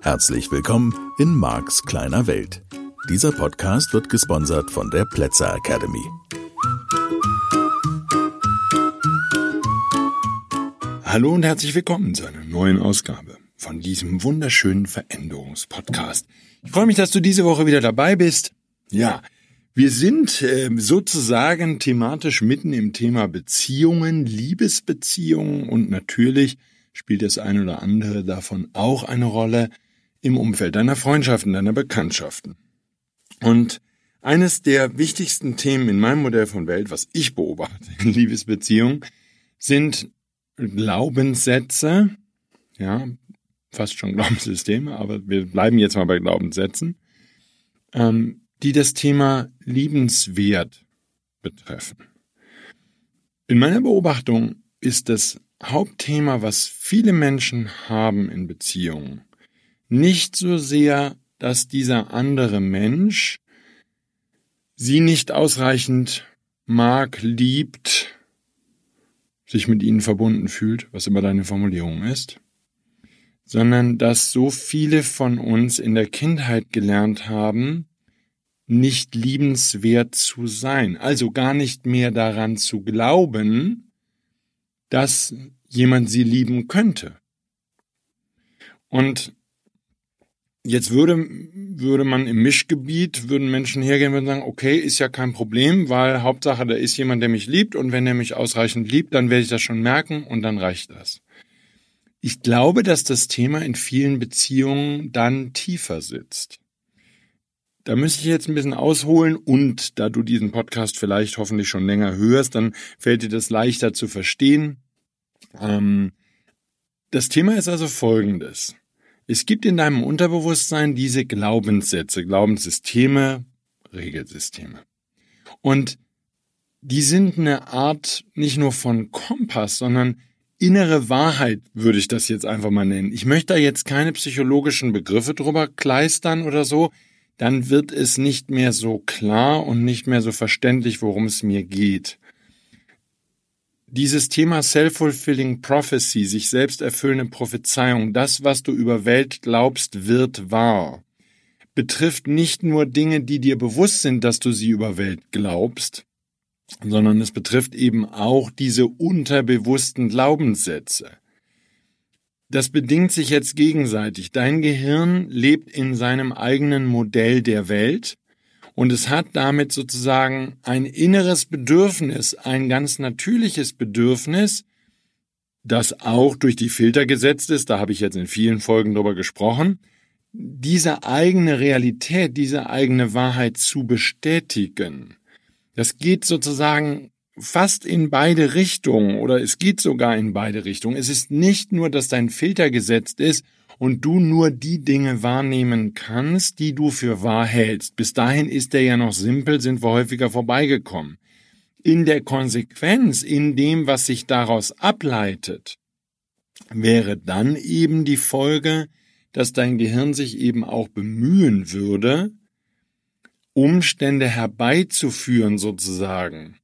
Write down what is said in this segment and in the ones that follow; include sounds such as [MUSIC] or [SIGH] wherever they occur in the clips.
Herzlich willkommen in Marks kleiner Welt. Dieser Podcast wird gesponsert von der Plätzer Academy. Hallo und herzlich willkommen zu einer neuen Ausgabe von diesem wunderschönen Veränderungspodcast. Ich freue mich, dass du diese Woche wieder dabei bist. Ja, wir sind äh, sozusagen thematisch mitten im Thema Beziehungen, Liebesbeziehungen. Und natürlich spielt das eine oder andere davon auch eine Rolle im Umfeld deiner Freundschaften, deiner Bekanntschaften. Und eines der wichtigsten Themen in meinem Modell von Welt, was ich beobachte in Liebesbeziehungen, sind Glaubenssätze, ja, fast schon [LAUGHS] Glaubenssysteme, aber wir bleiben jetzt mal bei Glaubenssätzen, ähm, die das Thema liebenswert betreffen. In meiner Beobachtung ist das Hauptthema, was viele Menschen haben in Beziehungen, nicht so sehr, dass dieser andere Mensch sie nicht ausreichend mag, liebt, sich mit ihnen verbunden fühlt, was immer deine Formulierung ist, sondern dass so viele von uns in der Kindheit gelernt haben, nicht liebenswert zu sein, also gar nicht mehr daran zu glauben, dass jemand sie lieben könnte. Und Jetzt würde, würde man im Mischgebiet, würden Menschen hergehen und sagen, okay, ist ja kein Problem, weil Hauptsache, da ist jemand, der mich liebt und wenn er mich ausreichend liebt, dann werde ich das schon merken und dann reicht das. Ich glaube, dass das Thema in vielen Beziehungen dann tiefer sitzt. Da müsste ich jetzt ein bisschen ausholen und da du diesen Podcast vielleicht hoffentlich schon länger hörst, dann fällt dir das leichter zu verstehen. Ähm, das Thema ist also folgendes. Es gibt in deinem Unterbewusstsein diese Glaubenssätze, Glaubenssysteme, Regelsysteme. Und die sind eine Art nicht nur von Kompass, sondern innere Wahrheit würde ich das jetzt einfach mal nennen. Ich möchte da jetzt keine psychologischen Begriffe drüber kleistern oder so, dann wird es nicht mehr so klar und nicht mehr so verständlich, worum es mir geht dieses Thema Self-Fulfilling Prophecy, sich selbst erfüllende Prophezeiung, das, was du über Welt glaubst, wird wahr, betrifft nicht nur Dinge, die dir bewusst sind, dass du sie über Welt glaubst, sondern es betrifft eben auch diese unterbewussten Glaubenssätze. Das bedingt sich jetzt gegenseitig. Dein Gehirn lebt in seinem eigenen Modell der Welt und es hat damit sozusagen ein inneres Bedürfnis, ein ganz natürliches Bedürfnis, das auch durch die Filter gesetzt ist, da habe ich jetzt in vielen Folgen drüber gesprochen, diese eigene Realität, diese eigene Wahrheit zu bestätigen. Das geht sozusagen fast in beide Richtungen oder es geht sogar in beide Richtungen. Es ist nicht nur, dass dein Filter gesetzt ist und du nur die Dinge wahrnehmen kannst, die du für wahr hältst. Bis dahin ist der ja noch simpel, sind wir häufiger vorbeigekommen. In der Konsequenz, in dem, was sich daraus ableitet, wäre dann eben die Folge, dass dein Gehirn sich eben auch bemühen würde, Umstände herbeizuführen sozusagen,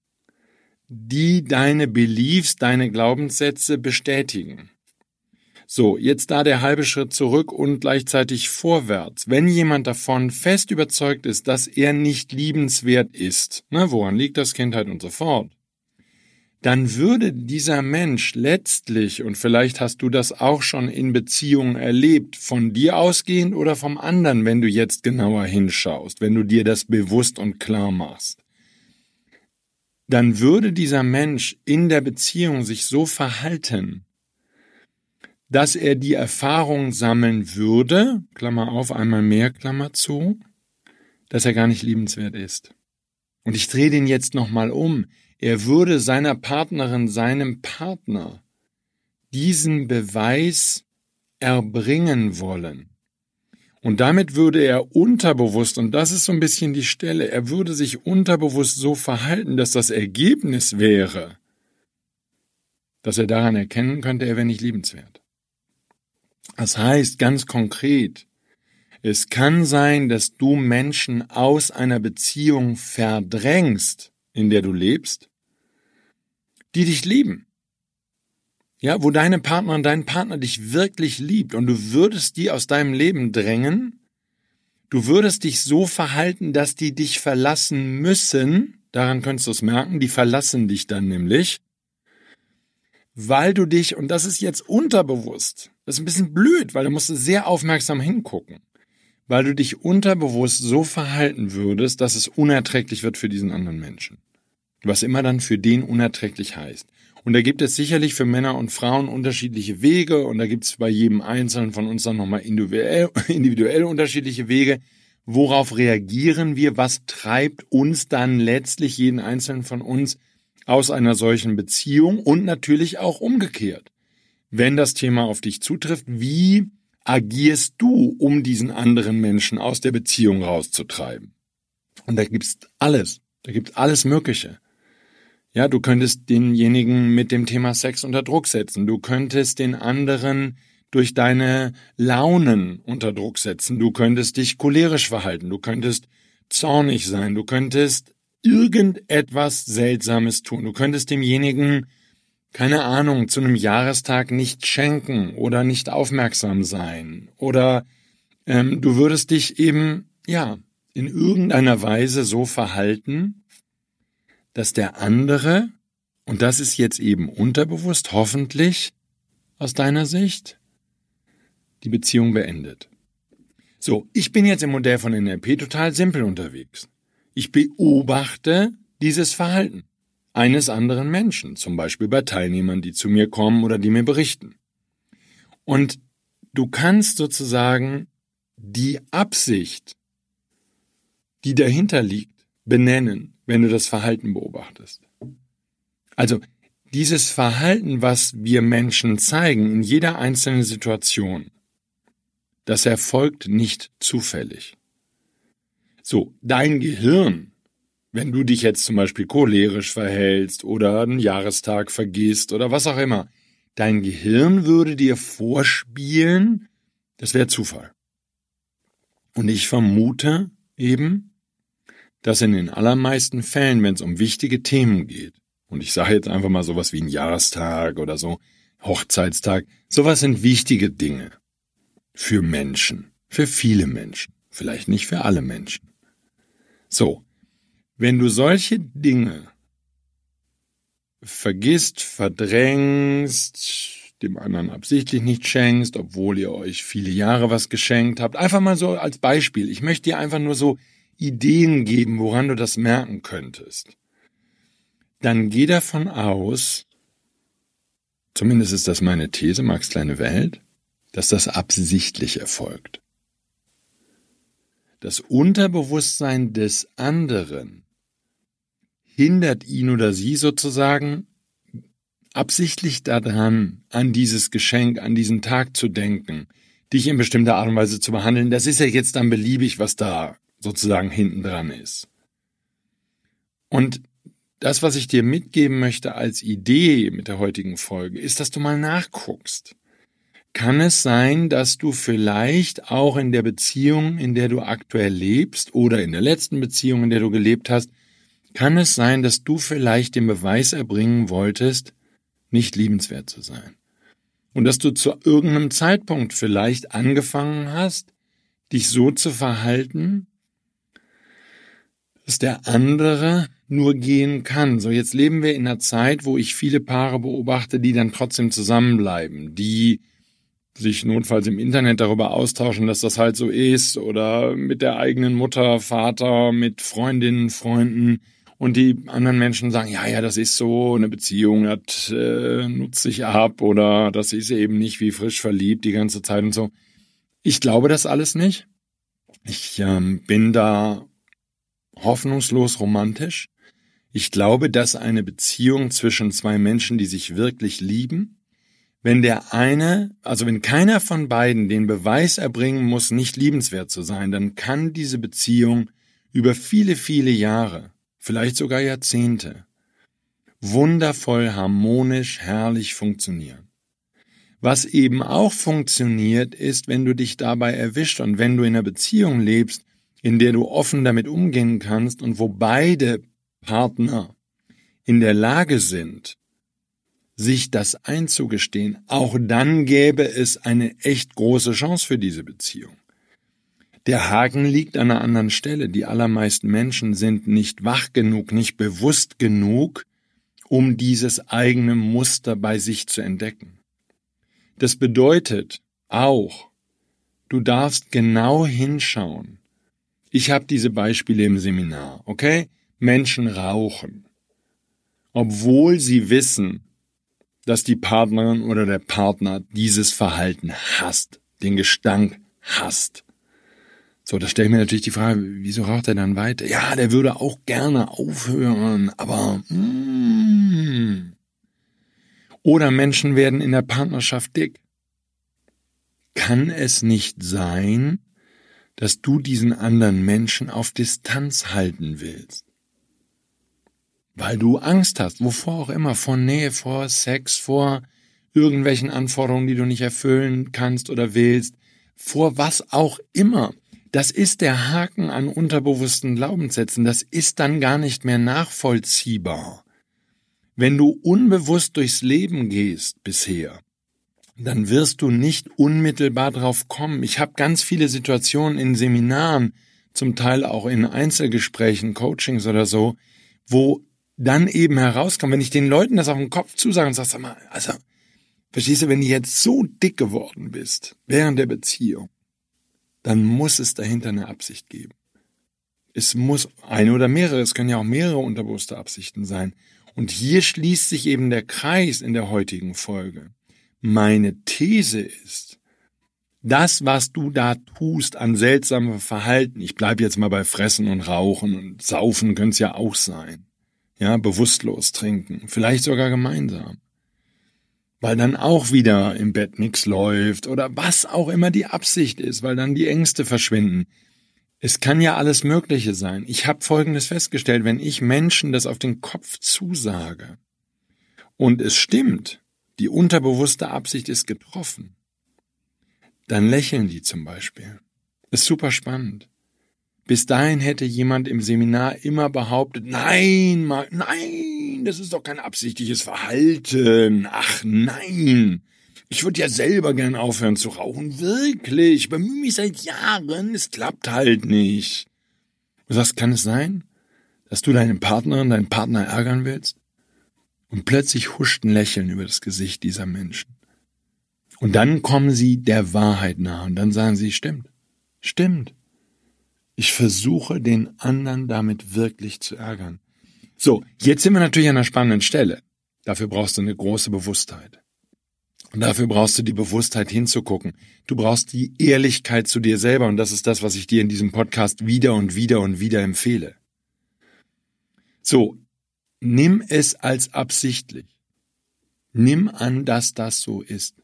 die deine Beliefs, deine Glaubenssätze bestätigen. So, jetzt da der halbe Schritt zurück und gleichzeitig vorwärts. Wenn jemand davon fest überzeugt ist, dass er nicht liebenswert ist, ne, woran liegt das Kindheit und so fort, dann würde dieser Mensch letztlich, und vielleicht hast du das auch schon in Beziehungen erlebt, von dir ausgehend oder vom anderen, wenn du jetzt genauer hinschaust, wenn du dir das bewusst und klar machst, dann würde dieser Mensch in der Beziehung sich so verhalten, dass er die Erfahrung sammeln würde, Klammer auf, einmal mehr, Klammer zu, dass er gar nicht liebenswert ist. Und ich drehe den jetzt nochmal um. Er würde seiner Partnerin, seinem Partner diesen Beweis erbringen wollen. Und damit würde er unterbewusst, und das ist so ein bisschen die Stelle, er würde sich unterbewusst so verhalten, dass das Ergebnis wäre, dass er daran erkennen könnte, er wäre nicht liebenswert. Das heißt ganz konkret, es kann sein, dass du Menschen aus einer Beziehung verdrängst, in der du lebst, die dich lieben. Ja, wo deine Partnerin, dein Partner dich wirklich liebt und du würdest die aus deinem Leben drängen, du würdest dich so verhalten, dass die dich verlassen müssen, daran könntest du es merken, die verlassen dich dann nämlich, weil du dich, und das ist jetzt unterbewusst, das ist ein bisschen blöd, weil du musst sehr aufmerksam hingucken, weil du dich unterbewusst so verhalten würdest, dass es unerträglich wird für diesen anderen Menschen. Was immer dann für den unerträglich heißt. Und da gibt es sicherlich für Männer und Frauen unterschiedliche Wege und da gibt es bei jedem Einzelnen von uns dann nochmal individuell, [LAUGHS] individuell unterschiedliche Wege. Worauf reagieren wir? Was treibt uns dann letztlich jeden Einzelnen von uns aus einer solchen Beziehung und natürlich auch umgekehrt. Wenn das Thema auf dich zutrifft, wie agierst du, um diesen anderen Menschen aus der Beziehung rauszutreiben? Und da gibt's alles. Da gibt's alles Mögliche. Ja, du könntest denjenigen mit dem Thema Sex unter Druck setzen. Du könntest den anderen durch deine Launen unter Druck setzen. Du könntest dich cholerisch verhalten. Du könntest zornig sein. Du könntest irgendetwas Seltsames tun. Du könntest demjenigen, keine Ahnung, zu einem Jahrestag nicht schenken oder nicht aufmerksam sein. Oder ähm, du würdest dich eben, ja, in irgendeiner Weise so verhalten, dass der andere, und das ist jetzt eben unterbewusst, hoffentlich aus deiner Sicht, die Beziehung beendet. So, ich bin jetzt im Modell von NLP total simpel unterwegs. Ich beobachte dieses Verhalten eines anderen Menschen, zum Beispiel bei Teilnehmern, die zu mir kommen oder die mir berichten. Und du kannst sozusagen die Absicht, die dahinter liegt, benennen, wenn du das Verhalten beobachtest. Also dieses Verhalten, was wir Menschen zeigen in jeder einzelnen Situation, das erfolgt nicht zufällig. So, dein Gehirn, wenn du dich jetzt zum Beispiel cholerisch verhältst oder einen Jahrestag vergisst oder was auch immer, dein Gehirn würde dir vorspielen, das wäre Zufall. Und ich vermute eben, dass in den allermeisten Fällen, wenn es um wichtige Themen geht, und ich sage jetzt einfach mal sowas wie ein Jahrestag oder so, Hochzeitstag, sowas sind wichtige Dinge für Menschen, für viele Menschen, vielleicht nicht für alle Menschen. So, wenn du solche Dinge vergisst, verdrängst, dem anderen absichtlich nicht schenkst, obwohl ihr euch viele Jahre was geschenkt habt. Einfach mal so als Beispiel. Ich möchte dir einfach nur so Ideen geben, woran du das merken könntest. Dann geh davon aus, zumindest ist das meine These, Max kleine Welt, dass das absichtlich erfolgt das Unterbewusstsein des anderen hindert ihn oder sie sozusagen absichtlich daran, an dieses Geschenk, an diesen Tag zu denken, dich in bestimmter Art und Weise zu behandeln. Das ist ja jetzt dann beliebig, was da sozusagen hinten dran ist. Und das, was ich dir mitgeben möchte als Idee mit der heutigen Folge, ist, dass du mal nachguckst kann es sein, dass du vielleicht auch in der Beziehung, in der du aktuell lebst oder in der letzten Beziehung, in der du gelebt hast, kann es sein, dass du vielleicht den Beweis erbringen wolltest, nicht liebenswert zu sein. Und dass du zu irgendeinem Zeitpunkt vielleicht angefangen hast, dich so zu verhalten, dass der andere nur gehen kann. So, jetzt leben wir in einer Zeit, wo ich viele Paare beobachte, die dann trotzdem zusammenbleiben, die sich notfalls im Internet darüber austauschen, dass das halt so ist oder mit der eigenen Mutter, Vater, mit Freundinnen, Freunden und die anderen Menschen sagen, ja, ja, das ist so, eine Beziehung, das äh, nutzt sich ab oder das ist eben nicht wie frisch verliebt die ganze Zeit und so. Ich glaube das alles nicht. Ich ähm, bin da hoffnungslos romantisch. Ich glaube, dass eine Beziehung zwischen zwei Menschen, die sich wirklich lieben, wenn der eine, also wenn keiner von beiden den Beweis erbringen muss, nicht liebenswert zu sein, dann kann diese Beziehung über viele, viele Jahre, vielleicht sogar Jahrzehnte, wundervoll, harmonisch, herrlich funktionieren. Was eben auch funktioniert, ist, wenn du dich dabei erwischt und wenn du in einer Beziehung lebst, in der du offen damit umgehen kannst und wo beide Partner in der Lage sind, sich das einzugestehen, auch dann gäbe es eine echt große Chance für diese Beziehung. Der Haken liegt an einer anderen Stelle. Die allermeisten Menschen sind nicht wach genug, nicht bewusst genug, um dieses eigene Muster bei sich zu entdecken. Das bedeutet auch, du darfst genau hinschauen. Ich habe diese Beispiele im Seminar, okay? Menschen rauchen, obwohl sie wissen, dass die Partnerin oder der Partner dieses Verhalten hasst, den Gestank hasst. So, da stelle ich mir natürlich die Frage, wieso raucht er dann weiter? Ja, der würde auch gerne aufhören, aber mm. oder Menschen werden in der Partnerschaft dick. Kann es nicht sein, dass du diesen anderen Menschen auf Distanz halten willst? weil du Angst hast, wovor auch immer, vor Nähe, vor Sex, vor irgendwelchen Anforderungen, die du nicht erfüllen kannst oder willst, vor was auch immer. Das ist der Haken an unterbewussten Glaubenssätzen. Das ist dann gar nicht mehr nachvollziehbar. Wenn du unbewusst durchs Leben gehst bisher, dann wirst du nicht unmittelbar drauf kommen. Ich habe ganz viele Situationen in Seminaren, zum Teil auch in Einzelgesprächen, Coachings oder so, wo dann eben herauskommt, wenn ich den Leuten das auf den Kopf zusage und sage, sag mal, also, verstehst du, wenn du jetzt so dick geworden bist während der Beziehung, dann muss es dahinter eine Absicht geben. Es muss eine oder mehrere, es können ja auch mehrere unterbewusste Absichten sein. Und hier schließt sich eben der Kreis in der heutigen Folge. Meine These ist, das, was du da tust an seltsamem Verhalten, ich bleibe jetzt mal bei Fressen und Rauchen und Saufen könnte es ja auch sein, ja, bewusstlos trinken, vielleicht sogar gemeinsam. Weil dann auch wieder im Bett nichts läuft oder was auch immer die Absicht ist, weil dann die Ängste verschwinden. Es kann ja alles Mögliche sein. Ich habe Folgendes festgestellt, wenn ich Menschen das auf den Kopf zusage und es stimmt, die unterbewusste Absicht ist getroffen, dann lächeln die zum Beispiel. ist super spannend. Bis dahin hätte jemand im Seminar immer behauptet, nein, nein, das ist doch kein absichtliches Verhalten. Ach nein. Ich würde ja selber gern aufhören zu rauchen. Wirklich. Ich bemühe mich seit Jahren. Es klappt halt nicht. Du sagst, kann es sein, dass du deinen Partnerin, deinen Partner ärgern willst? Und plötzlich huscht ein Lächeln über das Gesicht dieser Menschen. Und dann kommen sie der Wahrheit nahe und dann sagen sie, stimmt. Stimmt. Ich versuche, den anderen damit wirklich zu ärgern. So, jetzt sind wir natürlich an einer spannenden Stelle. Dafür brauchst du eine große Bewusstheit. Und dafür brauchst du die Bewusstheit hinzugucken. Du brauchst die Ehrlichkeit zu dir selber und das ist das, was ich dir in diesem Podcast wieder und wieder und wieder empfehle. So, nimm es als absichtlich. Nimm an, dass das so ist.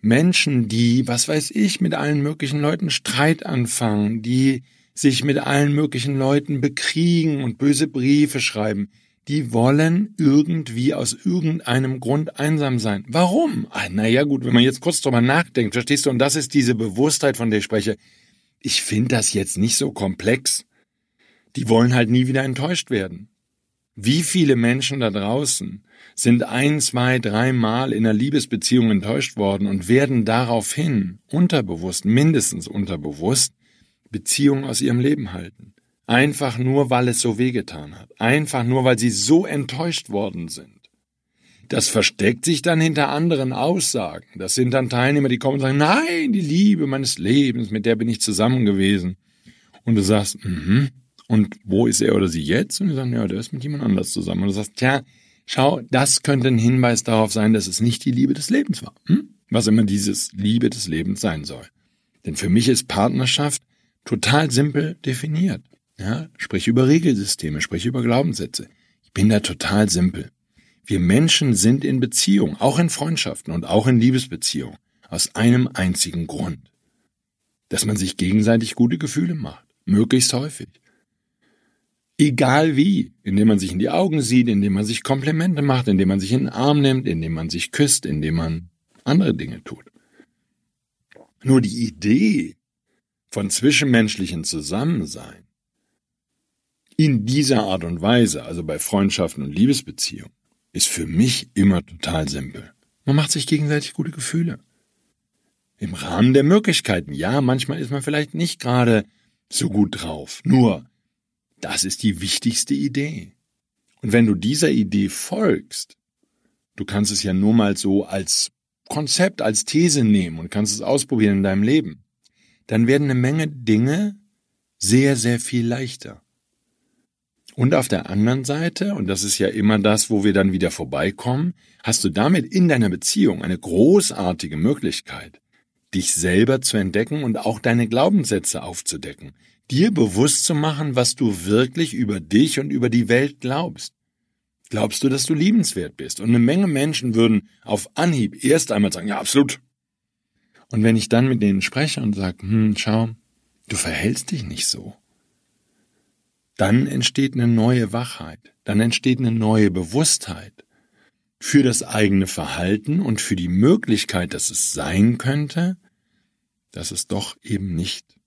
Menschen, die, was weiß ich, mit allen möglichen Leuten Streit anfangen, die sich mit allen möglichen Leuten bekriegen und böse Briefe schreiben, die wollen irgendwie aus irgendeinem Grund einsam sein. Warum? Ah, naja, gut, wenn man jetzt kurz drüber nachdenkt, verstehst du, und das ist diese Bewusstheit, von der ich spreche. Ich finde das jetzt nicht so komplex. Die wollen halt nie wieder enttäuscht werden. Wie viele Menschen da draußen sind ein, zwei, dreimal in einer Liebesbeziehung enttäuscht worden und werden daraufhin unterbewusst, mindestens unterbewusst, Beziehungen aus ihrem Leben halten. Einfach nur, weil es so wehgetan hat. Einfach nur, weil sie so enttäuscht worden sind. Das versteckt sich dann hinter anderen Aussagen. Das sind dann Teilnehmer, die kommen und sagen, nein, die Liebe meines Lebens, mit der bin ich zusammen gewesen. Und du sagst, mhm, und wo ist er oder sie jetzt? Und die sagen, ja, der ist mit jemand anders zusammen. Und du sagst, tja, Schau, das könnte ein Hinweis darauf sein, dass es nicht die Liebe des Lebens war. Hm? Was immer dieses Liebe des Lebens sein soll. Denn für mich ist Partnerschaft total simpel definiert. Ja, sprich über Regelsysteme, sprich über Glaubenssätze. Ich bin da total simpel. Wir Menschen sind in Beziehung, auch in Freundschaften und auch in Liebesbeziehungen, aus einem einzigen Grund. Dass man sich gegenseitig gute Gefühle macht. Möglichst häufig. Egal wie, indem man sich in die Augen sieht, indem man sich Komplimente macht, indem man sich in den Arm nimmt, indem man sich küsst, indem man andere Dinge tut. Nur die Idee von zwischenmenschlichen Zusammensein in dieser Art und Weise, also bei Freundschaften und Liebesbeziehungen, ist für mich immer total simpel. Man macht sich gegenseitig gute Gefühle. Im Rahmen der Möglichkeiten. Ja, manchmal ist man vielleicht nicht gerade so gut drauf. Nur, das ist die wichtigste Idee. Und wenn du dieser Idee folgst, du kannst es ja nur mal so als Konzept, als These nehmen und kannst es ausprobieren in deinem Leben, dann werden eine Menge Dinge sehr, sehr viel leichter. Und auf der anderen Seite, und das ist ja immer das, wo wir dann wieder vorbeikommen, hast du damit in deiner Beziehung eine großartige Möglichkeit, dich selber zu entdecken und auch deine Glaubenssätze aufzudecken, dir bewusst zu machen, was du wirklich über dich und über die Welt glaubst. Glaubst du, dass du liebenswert bist? Und eine Menge Menschen würden auf Anhieb erst einmal sagen, ja, absolut. Und wenn ich dann mit denen spreche und sage, hm, schau, du verhältst dich nicht so, dann entsteht eine neue Wachheit, dann entsteht eine neue Bewusstheit für das eigene Verhalten und für die Möglichkeit, dass es sein könnte, dass es doch eben nicht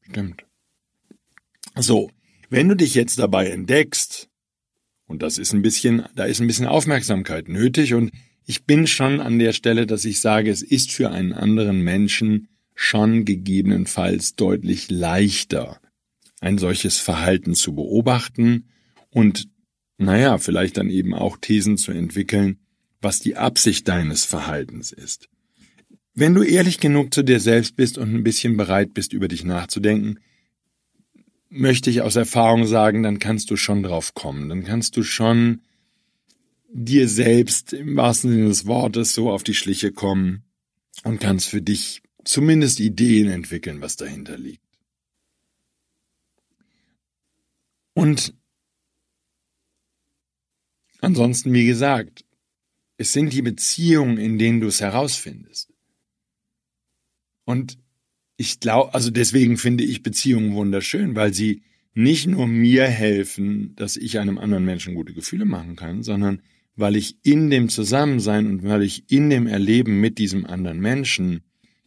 stimmt. So, wenn du dich jetzt dabei entdeckst, und das ist ein bisschen, da ist ein bisschen Aufmerksamkeit nötig und ich bin schon an der Stelle, dass ich sage, es ist für einen anderen Menschen schon gegebenenfalls deutlich leichter, ein solches Verhalten zu beobachten und, naja, vielleicht dann eben auch Thesen zu entwickeln, was die Absicht deines Verhaltens ist. Wenn du ehrlich genug zu dir selbst bist und ein bisschen bereit bist, über dich nachzudenken, möchte ich aus Erfahrung sagen, dann kannst du schon drauf kommen. Dann kannst du schon dir selbst im wahrsten Sinne des Wortes so auf die Schliche kommen und kannst für dich zumindest Ideen entwickeln, was dahinter liegt. Und ansonsten, wie gesagt, es sind die Beziehungen, in denen du es herausfindest. Und ich glaube, also deswegen finde ich Beziehungen wunderschön, weil sie nicht nur mir helfen, dass ich einem anderen Menschen gute Gefühle machen kann, sondern weil ich in dem Zusammensein und weil ich in dem Erleben mit diesem anderen Menschen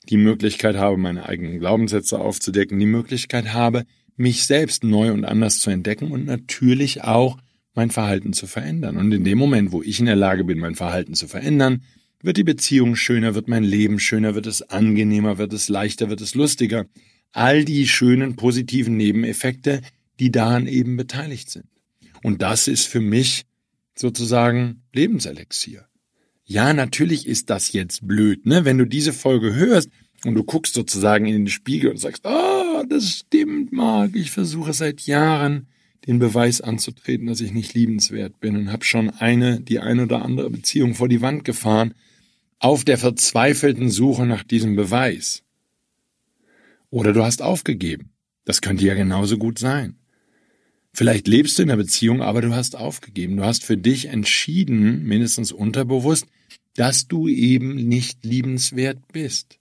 die Möglichkeit habe, meine eigenen Glaubenssätze aufzudecken, die Möglichkeit habe, mich selbst neu und anders zu entdecken und natürlich auch mein Verhalten zu verändern. Und in dem Moment, wo ich in der Lage bin, mein Verhalten zu verändern, wird die Beziehung schöner, wird mein Leben schöner, wird es angenehmer, wird es leichter, wird es lustiger. All die schönen positiven Nebeneffekte, die daran eben beteiligt sind. Und das ist für mich sozusagen Lebenselixier. Ja, natürlich ist das jetzt blöd, ne? Wenn du diese Folge hörst und du guckst sozusagen in den Spiegel und sagst, ah, oh, das stimmt, Marc, ich versuche seit Jahren den Beweis anzutreten, dass ich nicht liebenswert bin und habe schon eine, die eine oder andere Beziehung vor die Wand gefahren, auf der verzweifelten Suche nach diesem Beweis. Oder du hast aufgegeben. Das könnte ja genauso gut sein. Vielleicht lebst du in der Beziehung, aber du hast aufgegeben. Du hast für dich entschieden, mindestens unterbewusst, dass du eben nicht liebenswert bist.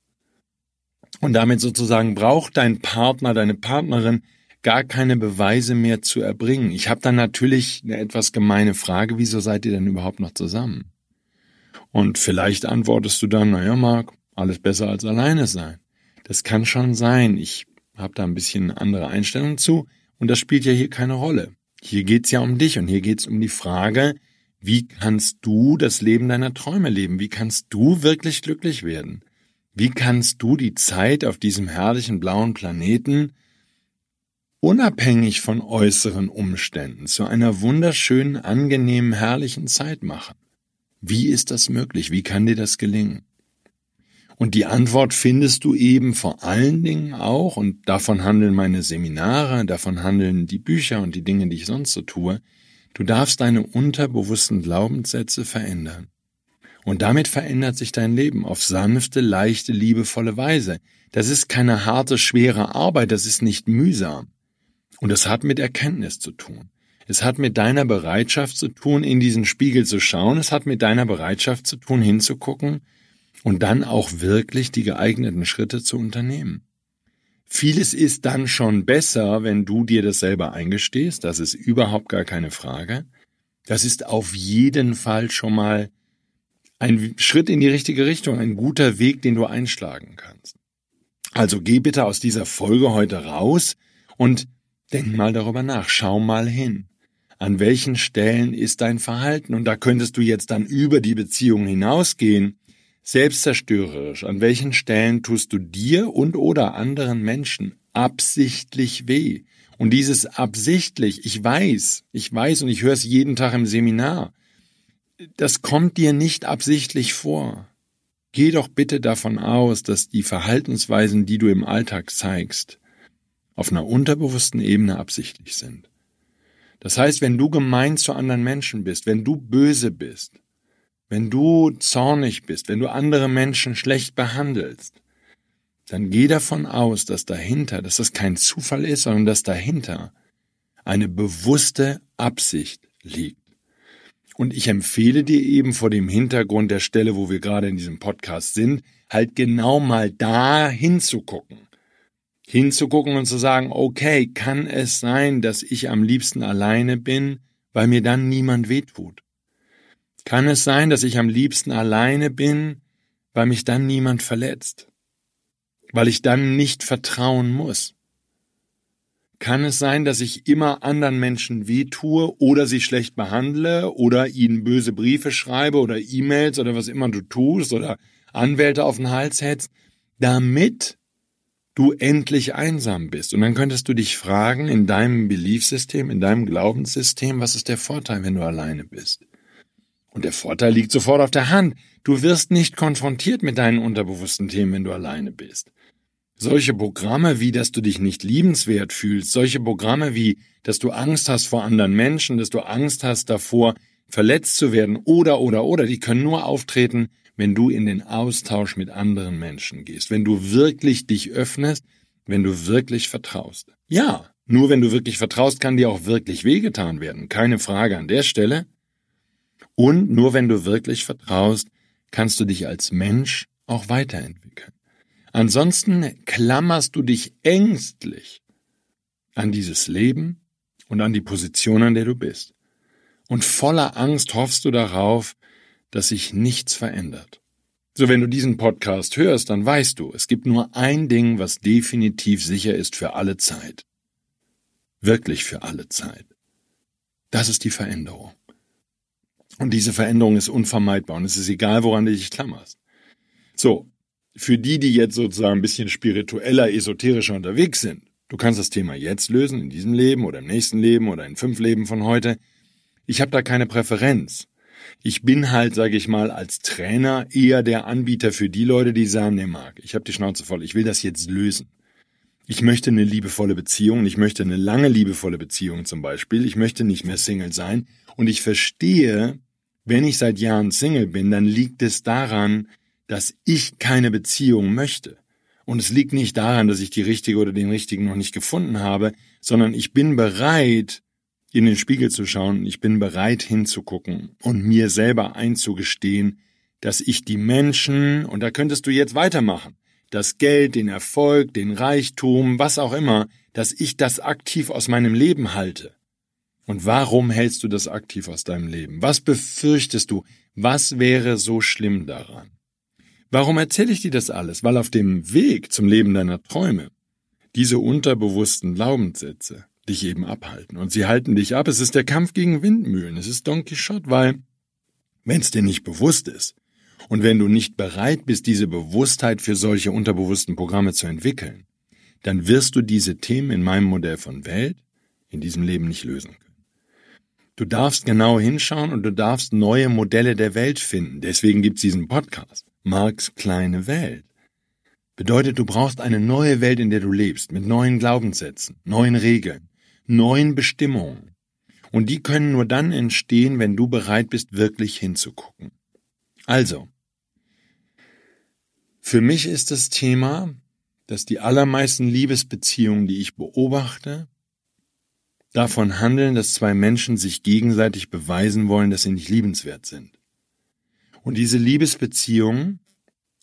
Und damit sozusagen braucht dein Partner, deine Partnerin gar keine Beweise mehr zu erbringen. Ich habe dann natürlich eine etwas gemeine Frage, wieso seid ihr denn überhaupt noch zusammen? Und vielleicht antwortest du dann, naja, Marc, alles besser als alleine sein. Das kann schon sein. Ich habe da ein bisschen andere Einstellung zu. Und das spielt ja hier keine Rolle. Hier geht's ja um dich und hier geht's um die Frage, wie kannst du das Leben deiner Träume leben? Wie kannst du wirklich glücklich werden? Wie kannst du die Zeit auf diesem herrlichen blauen Planeten unabhängig von äußeren Umständen zu einer wunderschönen, angenehmen, herrlichen Zeit machen? Wie ist das möglich? Wie kann dir das gelingen? Und die Antwort findest du eben vor allen Dingen auch, und davon handeln meine Seminare, davon handeln die Bücher und die Dinge, die ich sonst so tue, du darfst deine unterbewussten Glaubenssätze verändern. Und damit verändert sich dein Leben auf sanfte, leichte, liebevolle Weise. Das ist keine harte, schwere Arbeit, das ist nicht mühsam. Und das hat mit Erkenntnis zu tun. Es hat mit deiner Bereitschaft zu tun, in diesen Spiegel zu schauen. Es hat mit deiner Bereitschaft zu tun, hinzugucken und dann auch wirklich die geeigneten Schritte zu unternehmen. Vieles ist dann schon besser, wenn du dir das selber eingestehst, das ist überhaupt gar keine Frage. Das ist auf jeden Fall schon mal ein Schritt in die richtige Richtung, ein guter Weg, den du einschlagen kannst. Also geh bitte aus dieser Folge heute raus und denk mal darüber nach, schau mal hin. An welchen Stellen ist dein Verhalten? Und da könntest du jetzt dann über die Beziehung hinausgehen. Selbstzerstörerisch. An welchen Stellen tust du dir und oder anderen Menschen absichtlich weh? Und dieses absichtlich, ich weiß, ich weiß und ich höre es jeden Tag im Seminar, das kommt dir nicht absichtlich vor. Geh doch bitte davon aus, dass die Verhaltensweisen, die du im Alltag zeigst, auf einer unterbewussten Ebene absichtlich sind. Das heißt, wenn du gemein zu anderen Menschen bist, wenn du böse bist, wenn du zornig bist, wenn du andere Menschen schlecht behandelst, dann geh davon aus, dass dahinter, dass das kein Zufall ist, sondern dass dahinter eine bewusste Absicht liegt. Und ich empfehle dir eben vor dem Hintergrund der Stelle, wo wir gerade in diesem Podcast sind, halt genau mal da hinzugucken. Hinzugucken und zu sagen, okay, kann es sein, dass ich am liebsten alleine bin, weil mir dann niemand wehtut? Kann es sein, dass ich am liebsten alleine bin, weil mich dann niemand verletzt? Weil ich dann nicht vertrauen muss? Kann es sein, dass ich immer anderen Menschen wehtue oder sie schlecht behandle oder ihnen böse Briefe schreibe oder E-Mails oder was immer du tust oder Anwälte auf den Hals hetzt, damit du endlich einsam bist? Und dann könntest du dich fragen, in deinem Beliefsystem, in deinem Glaubenssystem, was ist der Vorteil, wenn du alleine bist? Und der Vorteil liegt sofort auf der Hand. Du wirst nicht konfrontiert mit deinen unterbewussten Themen, wenn du alleine bist. Solche Programme wie, dass du dich nicht liebenswert fühlst, solche Programme wie, dass du Angst hast vor anderen Menschen, dass du Angst hast davor, verletzt zu werden oder oder oder, die können nur auftreten, wenn du in den Austausch mit anderen Menschen gehst, wenn du wirklich dich öffnest, wenn du wirklich vertraust. Ja, nur wenn du wirklich vertraust, kann dir auch wirklich wehgetan werden, keine Frage an der Stelle. Und nur wenn du wirklich vertraust, kannst du dich als Mensch auch weiterentwickeln. Ansonsten klammerst du dich ängstlich an dieses Leben und an die Position, an der du bist. Und voller Angst hoffst du darauf, dass sich nichts verändert. So, wenn du diesen Podcast hörst, dann weißt du, es gibt nur ein Ding, was definitiv sicher ist für alle Zeit. Wirklich für alle Zeit. Das ist die Veränderung. Und diese Veränderung ist unvermeidbar und es ist egal, woran du dich klammerst. So, für die, die jetzt sozusagen ein bisschen spiritueller, esoterischer unterwegs sind, du kannst das Thema jetzt lösen, in diesem Leben oder im nächsten Leben oder in fünf Leben von heute. Ich habe da keine Präferenz. Ich bin halt, sage ich mal, als Trainer eher der Anbieter für die Leute, die sagen, nee, Marc, ich habe die Schnauze voll, ich will das jetzt lösen. Ich möchte eine liebevolle Beziehung, ich möchte eine lange liebevolle Beziehung zum Beispiel, ich möchte nicht mehr Single sein und ich verstehe, wenn ich seit Jahren Single bin, dann liegt es daran, dass ich keine Beziehung möchte. Und es liegt nicht daran, dass ich die richtige oder den richtigen noch nicht gefunden habe, sondern ich bin bereit, in den Spiegel zu schauen, ich bin bereit hinzugucken und mir selber einzugestehen, dass ich die Menschen, und da könntest du jetzt weitermachen, das Geld, den Erfolg, den Reichtum, was auch immer, dass ich das aktiv aus meinem Leben halte. Und warum hältst du das aktiv aus deinem Leben? Was befürchtest du? Was wäre so schlimm daran? Warum erzähle ich dir das alles? Weil auf dem Weg zum Leben deiner Träume diese unterbewussten Glaubenssätze dich eben abhalten. Und sie halten dich ab. Es ist der Kampf gegen Windmühlen. Es ist Don Quixote, weil, wenn es dir nicht bewusst ist und wenn du nicht bereit bist, diese Bewusstheit für solche unterbewussten Programme zu entwickeln, dann wirst du diese Themen in meinem Modell von Welt in diesem Leben nicht lösen können. Du darfst genau hinschauen und du darfst neue Modelle der Welt finden. Deswegen gibt's diesen Podcast. Marx kleine Welt. Bedeutet, du brauchst eine neue Welt, in der du lebst, mit neuen Glaubenssätzen, neuen Regeln, neuen Bestimmungen. Und die können nur dann entstehen, wenn du bereit bist, wirklich hinzugucken. Also, für mich ist das Thema, dass die allermeisten Liebesbeziehungen, die ich beobachte, davon handeln, dass zwei Menschen sich gegenseitig beweisen wollen, dass sie nicht liebenswert sind. Und diese Liebesbeziehung,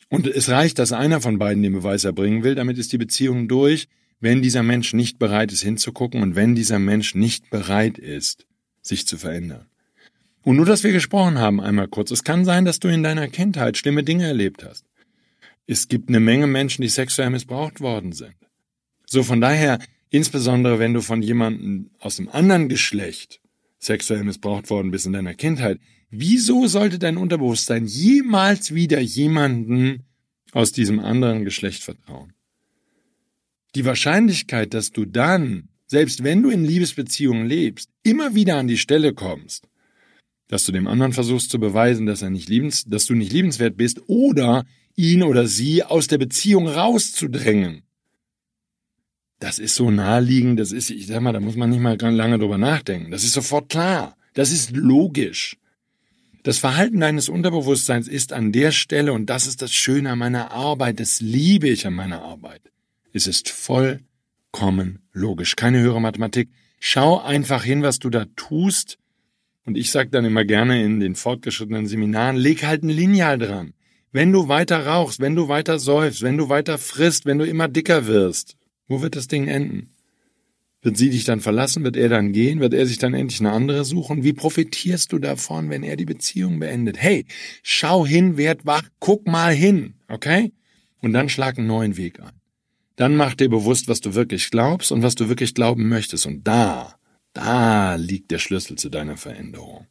und es reicht, dass einer von beiden den Beweis erbringen will, damit ist die Beziehung durch, wenn dieser Mensch nicht bereit ist hinzugucken und wenn dieser Mensch nicht bereit ist, sich zu verändern. Und nur, dass wir gesprochen haben einmal kurz, es kann sein, dass du in deiner Kindheit schlimme Dinge erlebt hast. Es gibt eine Menge Menschen, die sexuell missbraucht worden sind. So von daher, insbesondere wenn du von jemandem aus dem anderen Geschlecht sexuell missbraucht worden bist in deiner Kindheit, wieso sollte dein Unterbewusstsein jemals wieder jemanden aus diesem anderen Geschlecht vertrauen? Die Wahrscheinlichkeit, dass du dann, selbst wenn du in Liebesbeziehungen lebst, immer wieder an die Stelle kommst, dass du dem anderen versuchst zu beweisen, dass er nicht liebens, dass du nicht liebenswert bist oder ihn oder sie aus der Beziehung rauszudrängen. Das ist so naheliegend, das ist, ich sag mal, da muss man nicht mal lange drüber nachdenken. Das ist sofort klar. Das ist logisch. Das Verhalten deines Unterbewusstseins ist an der Stelle, und das ist das Schöne an meiner Arbeit, das liebe ich an meiner Arbeit. Es ist vollkommen logisch. Keine höhere Mathematik. Schau einfach hin, was du da tust und ich sage dann immer gerne in den fortgeschrittenen Seminaren, leg halt ein Lineal dran. Wenn du weiter rauchst, wenn du weiter säufst, wenn du weiter frisst, wenn du immer dicker wirst, wo wird das Ding enden? Wird sie dich dann verlassen? Wird er dann gehen? Wird er sich dann endlich eine andere suchen? Wie profitierst du davon, wenn er die Beziehung beendet? Hey, schau hin, werd wach, guck mal hin, okay? Und dann schlag einen neuen Weg ein. Dann mach dir bewusst, was du wirklich glaubst und was du wirklich glauben möchtest. Und da da liegt der Schlüssel zu deiner Veränderung.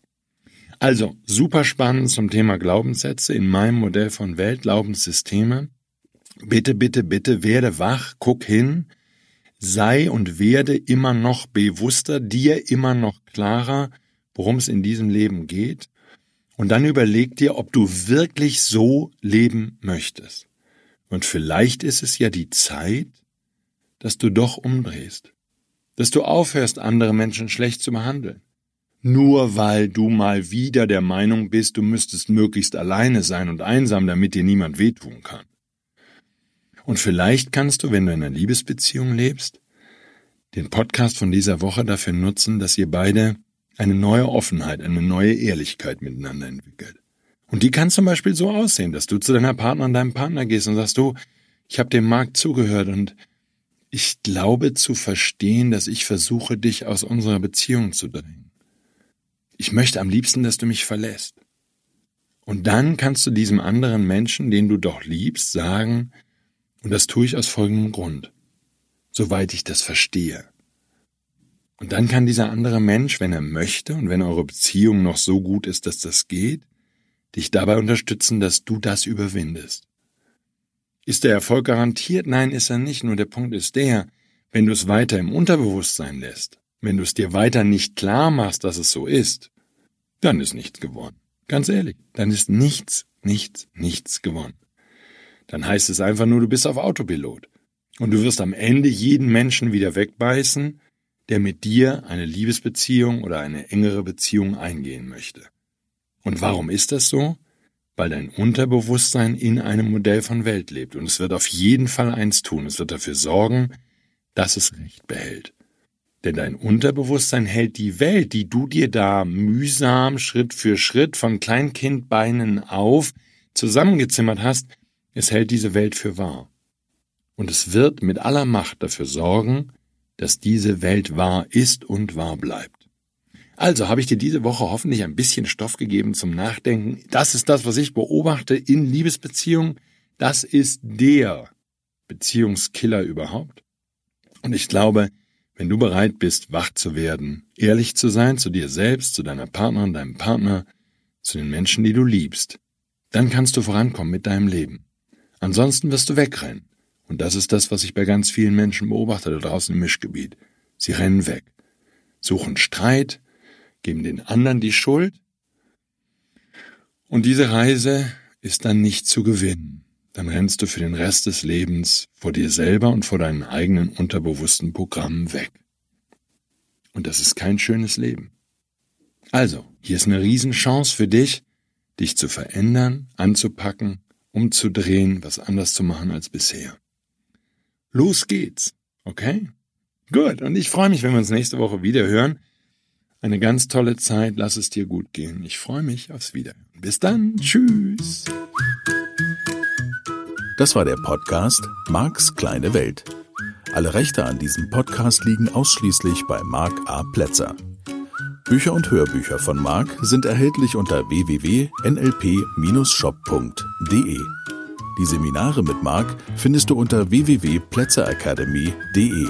Also, super spannend zum Thema Glaubenssätze in meinem Modell von Weltglaubenssysteme. Bitte, bitte, bitte werde wach, guck hin, sei und werde immer noch bewusster, dir immer noch klarer, worum es in diesem Leben geht. Und dann überleg dir, ob du wirklich so leben möchtest. Und vielleicht ist es ja die Zeit, dass du doch umdrehst dass du aufhörst, andere Menschen schlecht zu behandeln. Nur weil du mal wieder der Meinung bist, du müsstest möglichst alleine sein und einsam, damit dir niemand wehtun kann. Und vielleicht kannst du, wenn du in einer Liebesbeziehung lebst, den Podcast von dieser Woche dafür nutzen, dass ihr beide eine neue Offenheit, eine neue Ehrlichkeit miteinander entwickelt. Und die kann zum Beispiel so aussehen, dass du zu deiner Partnerin, deinem Partner gehst und sagst, du, ich habe dem Markt zugehört und ich glaube zu verstehen, dass ich versuche, dich aus unserer Beziehung zu drängen. Ich möchte am liebsten, dass du mich verlässt. Und dann kannst du diesem anderen Menschen, den du doch liebst, sagen, und das tue ich aus folgendem Grund, soweit ich das verstehe. Und dann kann dieser andere Mensch, wenn er möchte und wenn eure Beziehung noch so gut ist, dass das geht, dich dabei unterstützen, dass du das überwindest. Ist der Erfolg garantiert? Nein, ist er nicht. Nur der Punkt ist der, wenn du es weiter im Unterbewusstsein lässt, wenn du es dir weiter nicht klar machst, dass es so ist, dann ist nichts gewonnen. Ganz ehrlich, dann ist nichts, nichts, nichts gewonnen. Dann heißt es einfach nur, du bist auf Autopilot. Und du wirst am Ende jeden Menschen wieder wegbeißen, der mit dir eine Liebesbeziehung oder eine engere Beziehung eingehen möchte. Und warum ist das so? weil dein Unterbewusstsein in einem Modell von Welt lebt. Und es wird auf jeden Fall eins tun. Es wird dafür sorgen, dass es Recht behält. Denn dein Unterbewusstsein hält die Welt, die du dir da mühsam Schritt für Schritt von Kleinkindbeinen auf zusammengezimmert hast, es hält diese Welt für wahr. Und es wird mit aller Macht dafür sorgen, dass diese Welt wahr ist und wahr bleibt. Also habe ich dir diese Woche hoffentlich ein bisschen Stoff gegeben zum Nachdenken. Das ist das, was ich beobachte in Liebesbeziehungen. Das ist der Beziehungskiller überhaupt. Und ich glaube, wenn du bereit bist, wach zu werden, ehrlich zu sein zu dir selbst, zu deiner Partnerin, deinem Partner, zu den Menschen, die du liebst, dann kannst du vorankommen mit deinem Leben. Ansonsten wirst du wegrennen. Und das ist das, was ich bei ganz vielen Menschen beobachte da draußen im Mischgebiet. Sie rennen weg, suchen Streit, geben den anderen die Schuld. Und diese Reise ist dann nicht zu gewinnen. Dann rennst du für den Rest des Lebens vor dir selber und vor deinen eigenen unterbewussten Programmen weg. Und das ist kein schönes Leben. Also, hier ist eine Riesenchance für dich, dich zu verändern, anzupacken, umzudrehen, was anders zu machen als bisher. Los geht's, okay? Gut, und ich freue mich, wenn wir uns nächste Woche wieder hören. Eine ganz tolle Zeit, lass es dir gut gehen. Ich freue mich aufs Wiederhören. Bis dann, tschüss. Das war der Podcast Marks kleine Welt. Alle Rechte an diesem Podcast liegen ausschließlich bei Mark A. Plätzer. Bücher und Hörbücher von Mark sind erhältlich unter www.nlp-shop.de. Die Seminare mit Mark findest du unter www.plätzeracademy.de.